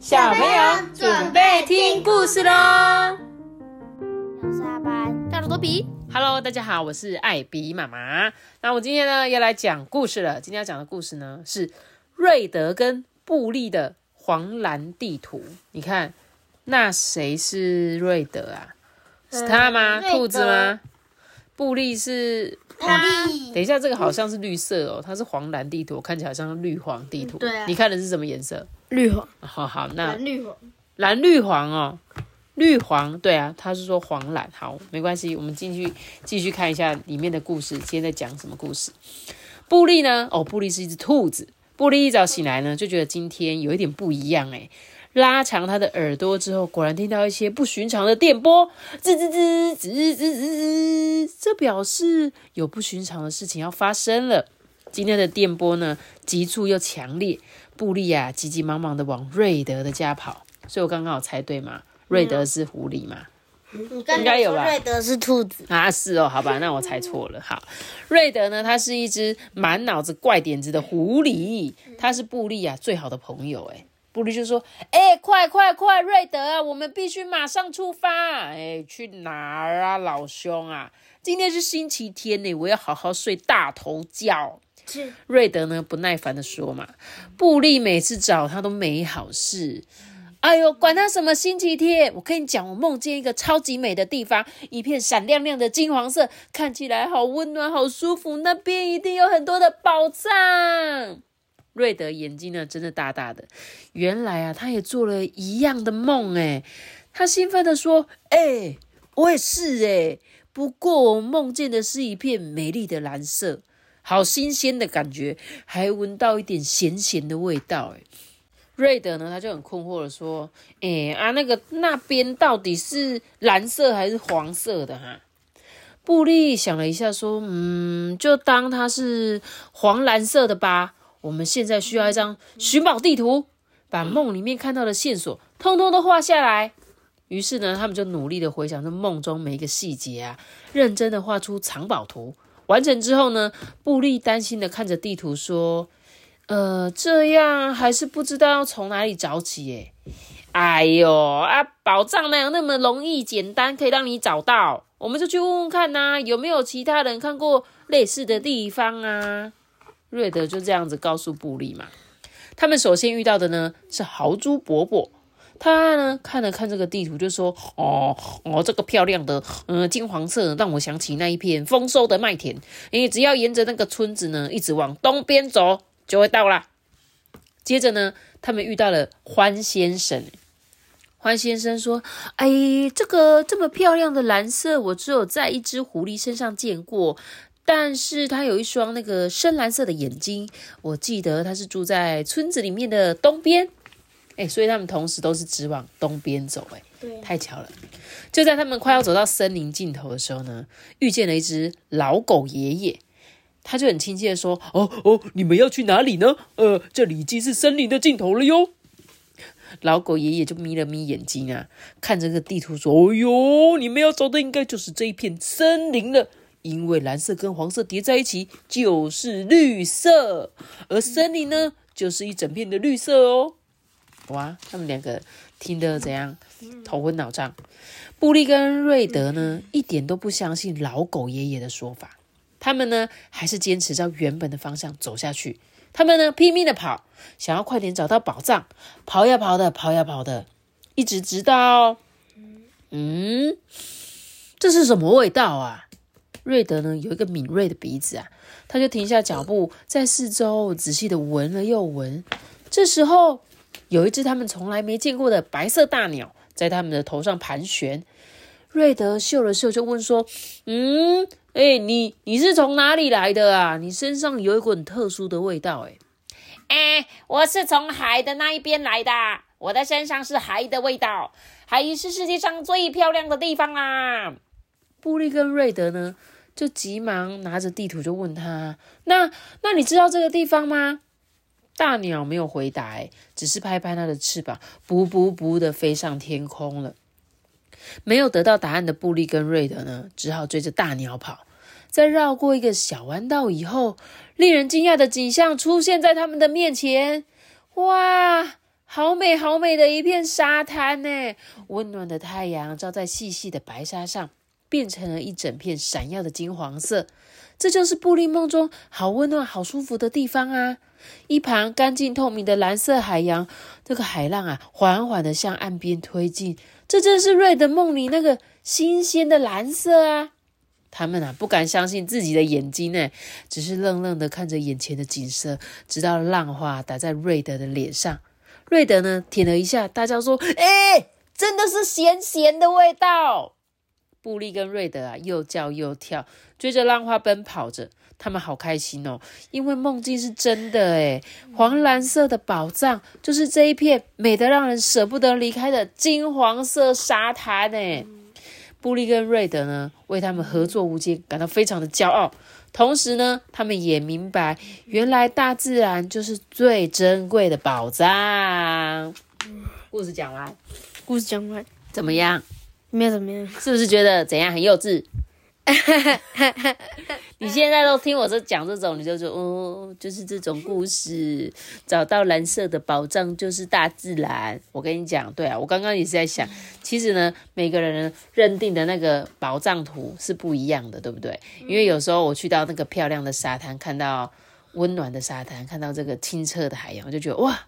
小朋友准备听故事喽！我是阿班，大耳朵比，Hello，大家好，我是艾比妈妈。那我今天呢要来讲故事了。今天要讲的故事呢是瑞德跟布利的黄蓝地图。你看，那谁是瑞德啊？是他吗？兔子吗？布利是布利。等一下，这个好像是绿色哦，它是黄蓝地图，看起来像绿黄地图。对啊。你看的是什么颜色？绿黄。好好，那蓝绿黄。蓝绿黄哦，绿黄。对啊，他是说黄蓝。好，没关系，我们进去继续看一下里面的故事。今天在讲什么故事？布利呢？哦，布利是一只兔子。布利一早醒来呢，就觉得今天有一点不一样哎。拉长他的耳朵之后，果然听到一些不寻常的电波，吱吱吱吱吱吱吱，这表示有不寻常的事情要发生了。今天的电波呢，急促又强烈。布利亚急急忙忙的往瑞德的家跑，所以我刚刚有猜对吗？瑞德是狐狸吗？应该有吧。瑞德是兔子啊，是哦，好吧，那我猜错了。好，瑞德呢，它是一只满脑子怪点子的狐狸，它是布利亚最好的朋友，哎。布利就说：“哎，快快快，瑞德啊，我们必须马上出发！哎，去哪儿啊，老兄啊？今天是星期天呢，我要好好睡大头觉。”瑞德呢，不耐烦的说嘛：“布利每次找他都没好事。哎呦，管他什么星期天！我跟你讲，我梦见一个超级美的地方，一片闪亮亮的金黄色，看起来好温暖、好舒服。那边一定有很多的宝藏。”瑞德眼睛呢，真的大大的。原来啊，他也做了一样的梦诶他兴奋的说：“哎，我也是哎，不过我梦见的是一片美丽的蓝色，好新鲜的感觉，还闻到一点咸咸的味道。”哎，瑞德呢，他就很困惑的说：“哎啊，那个那边到底是蓝色还是黄色的哈？”布利想了一下说：“嗯，就当它是黄蓝色的吧。”我们现在需要一张寻宝地图，把梦里面看到的线索通通都画下来。于是呢，他们就努力的回想着梦中每一个细节啊，认真的画出藏宝图。完成之后呢，布利担心的看着地图说：“呃，这样还是不知道要从哪里找起。”耶。哎呦啊，宝藏哪有那么容易简单可以让你找到？我们就去问问看呐，有没有其他人看过类似的地方啊？瑞德就这样子告诉布利嘛，他们首先遇到的呢是豪猪伯伯，他呢看了看这个地图，就说：“哦哦，这个漂亮的，嗯，金黄色，让我想起那一片丰收的麦田。诶，只要沿着那个村子呢，一直往东边走，就会到啦。”接着呢，他们遇到了欢先生，欢先生说：“哎，这个这么漂亮的蓝色，我只有在一只狐狸身上见过。”但是他有一双那个深蓝色的眼睛，我记得他是住在村子里面的东边，哎，所以他们同时都是直往东边走，哎，对，太巧了。就在他们快要走到森林尽头的时候呢，遇见了一只老狗爷爷，他就很亲切的说：“哦哦，你们要去哪里呢？呃，这里已经是森林的尽头了哟。”老狗爷爷就眯了眯眼睛啊，看这个地图说：“哦哟，你们要走的应该就是这一片森林了。”因为蓝色跟黄色叠在一起就是绿色，而森林呢，就是一整片的绿色哦。哇，他们两个听得怎样？头昏脑胀。布利跟瑞德呢，一点都不相信老狗爷爷的说法，他们呢，还是坚持照原本的方向走下去。他们呢，拼命的跑，想要快点找到宝藏，跑呀跑的，跑呀跑的，一直直到……嗯，这是什么味道啊？瑞德呢有一个敏锐的鼻子啊，他就停下脚步，在四周仔细的闻了又闻。这时候，有一只他们从来没见过的白色大鸟在他们的头上盘旋。瑞德嗅了嗅，就问说：“嗯，哎，你你是从哪里来的啊？你身上有一股很特殊的味道。”哎，哎，我是从海的那一边来的，我的身上是海的味道。海是世界上最漂亮的地方啦。布利跟瑞德呢？就急忙拿着地图就问他：“那那你知道这个地方吗？”大鸟没有回答，哎只是拍拍它的翅膀，噗噗噗的飞上天空了。没有得到答案的布利跟瑞德呢，只好追着大鸟跑。在绕过一个小弯道以后，令人惊讶的景象出现在他们的面前。哇，好美好美的一片沙滩呢！温暖的太阳照在细细的白沙上，变成了一整片闪耀的金黄色。这就是布利梦中好温暖、好舒服的地方啊！一旁干净透明的蓝色海洋，这个海浪啊，缓缓的向岸边推进。这正是瑞德梦里那个新鲜的蓝色啊！他们啊，不敢相信自己的眼睛呢，只是愣愣的看着眼前的景色，直到浪花打在瑞德的脸上。瑞德呢，舔了一下，大叫说：“哎，真的是咸咸的味道！”布利跟瑞德啊，又叫又跳，追着浪花奔跑着。他们好开心哦，因为梦境是真的诶黄蓝色的宝藏就是这一片美得让人舍不得离开的金黄色沙滩诶布利跟瑞德呢，为他们合作无间感到非常的骄傲。同时呢，他们也明白，原来大自然就是最珍贵的宝藏。故事讲完，故事讲完，怎么样？没有怎么样？是不是觉得怎样很幼稚？你现在都听我这讲这种，你就说哦，就是这种故事，找到蓝色的宝藏就是大自然。我跟你讲，对啊，我刚刚也是在想，其实呢，每个人认定的那个宝藏图是不一样的，对不对？因为有时候我去到那个漂亮的沙滩，看到温暖的沙滩，看到这个清澈的海洋，我就觉得哇。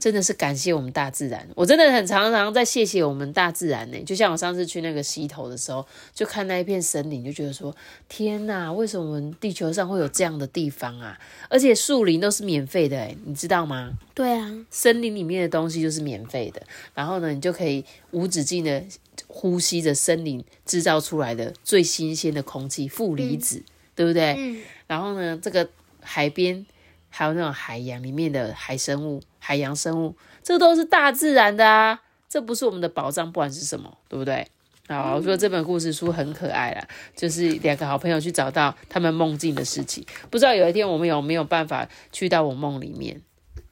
真的是感谢我们大自然，我真的很常常在谢谢我们大自然呢。就像我上次去那个溪头的时候，就看那一片森林，就觉得说：天哪，为什么我们地球上会有这样的地方啊？而且树林都是免费的，诶你知道吗？对啊，森林里面的东西就是免费的，然后呢，你就可以无止境的呼吸着森林制造出来的最新鲜的空气——负离子，对不对？嗯。然后呢，这个海边。还有那种海洋里面的海生物、海洋生物，这都是大自然的啊！这不是我们的宝藏，不管是什么，对不对？好，我说这本故事书很可爱啦，就是两个好朋友去找到他们梦境的事情。不知道有一天我们有没有办法去到我梦里面？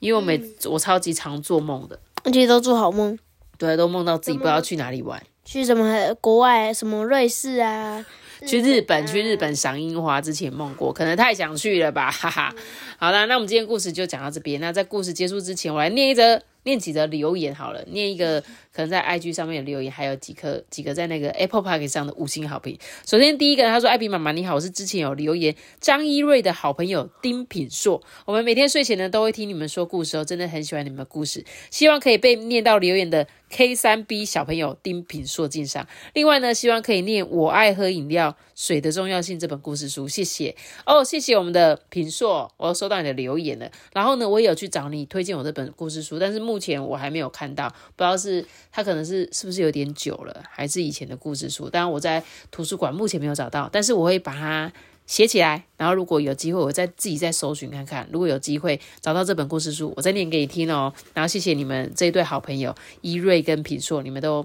因为我每我超级常做梦的，而且都做好梦，对，都梦到自己不知道去哪里玩，去什么国外，什么瑞士啊。去日本，去日本赏樱花之前梦过，可能太想去了吧，哈哈。好啦，那我们今天故事就讲到这边。那在故事结束之前，我来念一则。念几则留言好了，念一个可能在 IG 上面的留言，还有几颗几个在那个 Apple Park 上的五星好评。首先第一个，他说：“艾比妈妈你好，我是之前有留言张一瑞的好朋友丁品硕。我们每天睡前呢都会听你们说故事哦，真的很喜欢你们的故事，希望可以被念到留言的 K 三 B 小朋友丁品硕敬上。另外呢，希望可以念我爱喝饮料水的重要性这本故事书，谢谢哦，谢谢我们的品硕，我收到你的留言了。然后呢，我也有去找你推荐我这本故事书，但是目前我还没有看到，不知道是它可能是是不是有点久了，还是以前的故事书。当然我在图书馆目前没有找到，但是我会把它写起来，然后如果有机会，我再自己再搜寻看看。如果有机会找到这本故事书，我再念给你听哦。然后谢谢你们这一对好朋友伊瑞跟品硕，你们都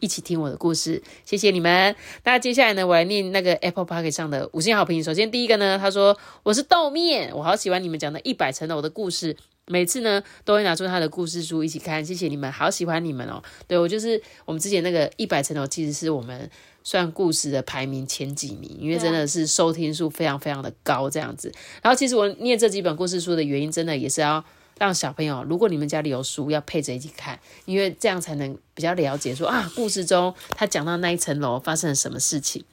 一起听我的故事，谢谢你们。那接下来呢，我来念那个 Apple Park 上的五星好评。首先第一个呢，他说我是豆面，我好喜欢你们讲的一百层楼的故事。每次呢，都会拿出他的故事书一起看，谢谢你们，好喜欢你们哦。对我就是我们之前那个一百层楼，其实是我们算故事的排名前几名，因为真的是收听数非常非常的高这样子。然后其实我念这几本故事书的原因，真的也是要让小朋友，如果你们家里有书，要配着一起看，因为这样才能比较了解说啊，故事中他讲到那一层楼发生了什么事情。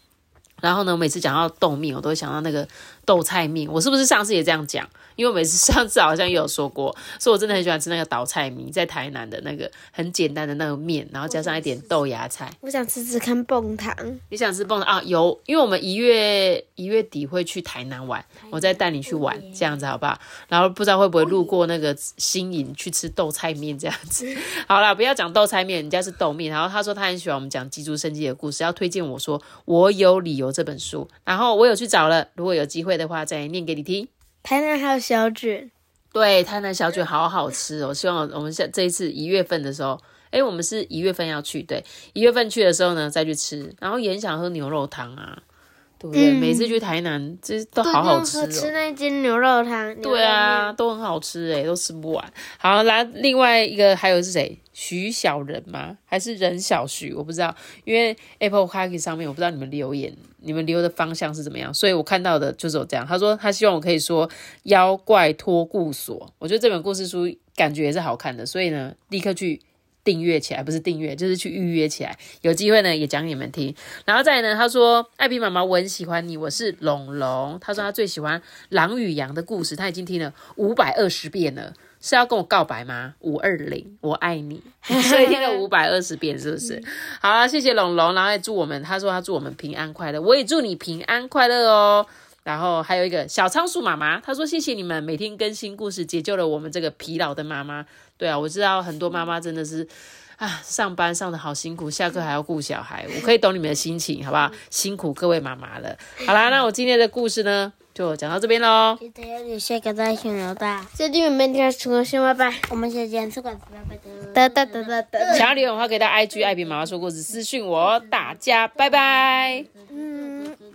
然后呢，每次讲到豆面，我都会想到那个豆菜面。我是不是上次也这样讲？因为我每次 上次好像也有说过，所以我真的很喜欢吃那个倒菜米，在台南的那个很简单的那个面，然后加上一点豆芽菜。我想吃吃看蹦糖。你想吃蹦糖啊？有，因为我们一月一月底会去台南玩，我再带你去玩，这样子好不好？然后不知道会不会路过那个新营去吃豆菜面这样子。好啦，不要讲豆菜面，人家是豆面。然后他说他很喜欢我们讲基督生鸡的故事，要推荐我说我有理由这本书。然后我有去找了，如果有机会的话再念给你听。台南还有小卷，对，台南小卷好好吃哦。希望我们下这一次一月份的时候，哎，我们是一月份要去，对，一月份去的时候呢再去吃。然后也很想喝牛肉汤啊，对不对？每次去台南，这都好好吃哦。吃那间牛肉汤，对啊，都很好吃哎，都吃不完。好，来另外一个还有是谁？徐小人吗？还是任小徐？我不知道，因为 Apple c a r k y 上面我不知道你们留言，你们留的方向是怎么样，所以我看到的就是有这样。他说他希望我可以说妖怪托故所，我觉得这本故事书感觉也是好看的，所以呢，立刻去订阅起来，不是订阅，就是去预约起来。有机会呢，也讲给你们听。然后再来呢，他说：“艾比妈妈，我很喜欢你，我是龙龙。”他说他最喜欢《狼与羊》的故事，他已经听了五百二十遍了。是要跟我告白吗？五二零，我爱你，所以听了五百二十遍，是不是？好了，谢谢龙龙，然后也祝我们，他说他祝我们平安快乐，我也祝你平安快乐哦。然后还有一个小仓鼠妈妈，她说谢谢你们每天更新故事，解救了我们这个疲劳的妈妈。对啊，我知道很多妈妈真的是啊，上班上的好辛苦，下课还要顾小孩，我可以懂你们的心情，好不好？辛苦各位妈妈了。好啦，那我今天的故事呢，就讲到这边喽。记得要留下个大熊牛大，最近我们天出个新拜拜，我们下见，吃馆子拜拜，哒哒哒哒哒。想要留言的话，可以到 IG 艾比妈妈说故事私讯我。大家拜拜。嗯。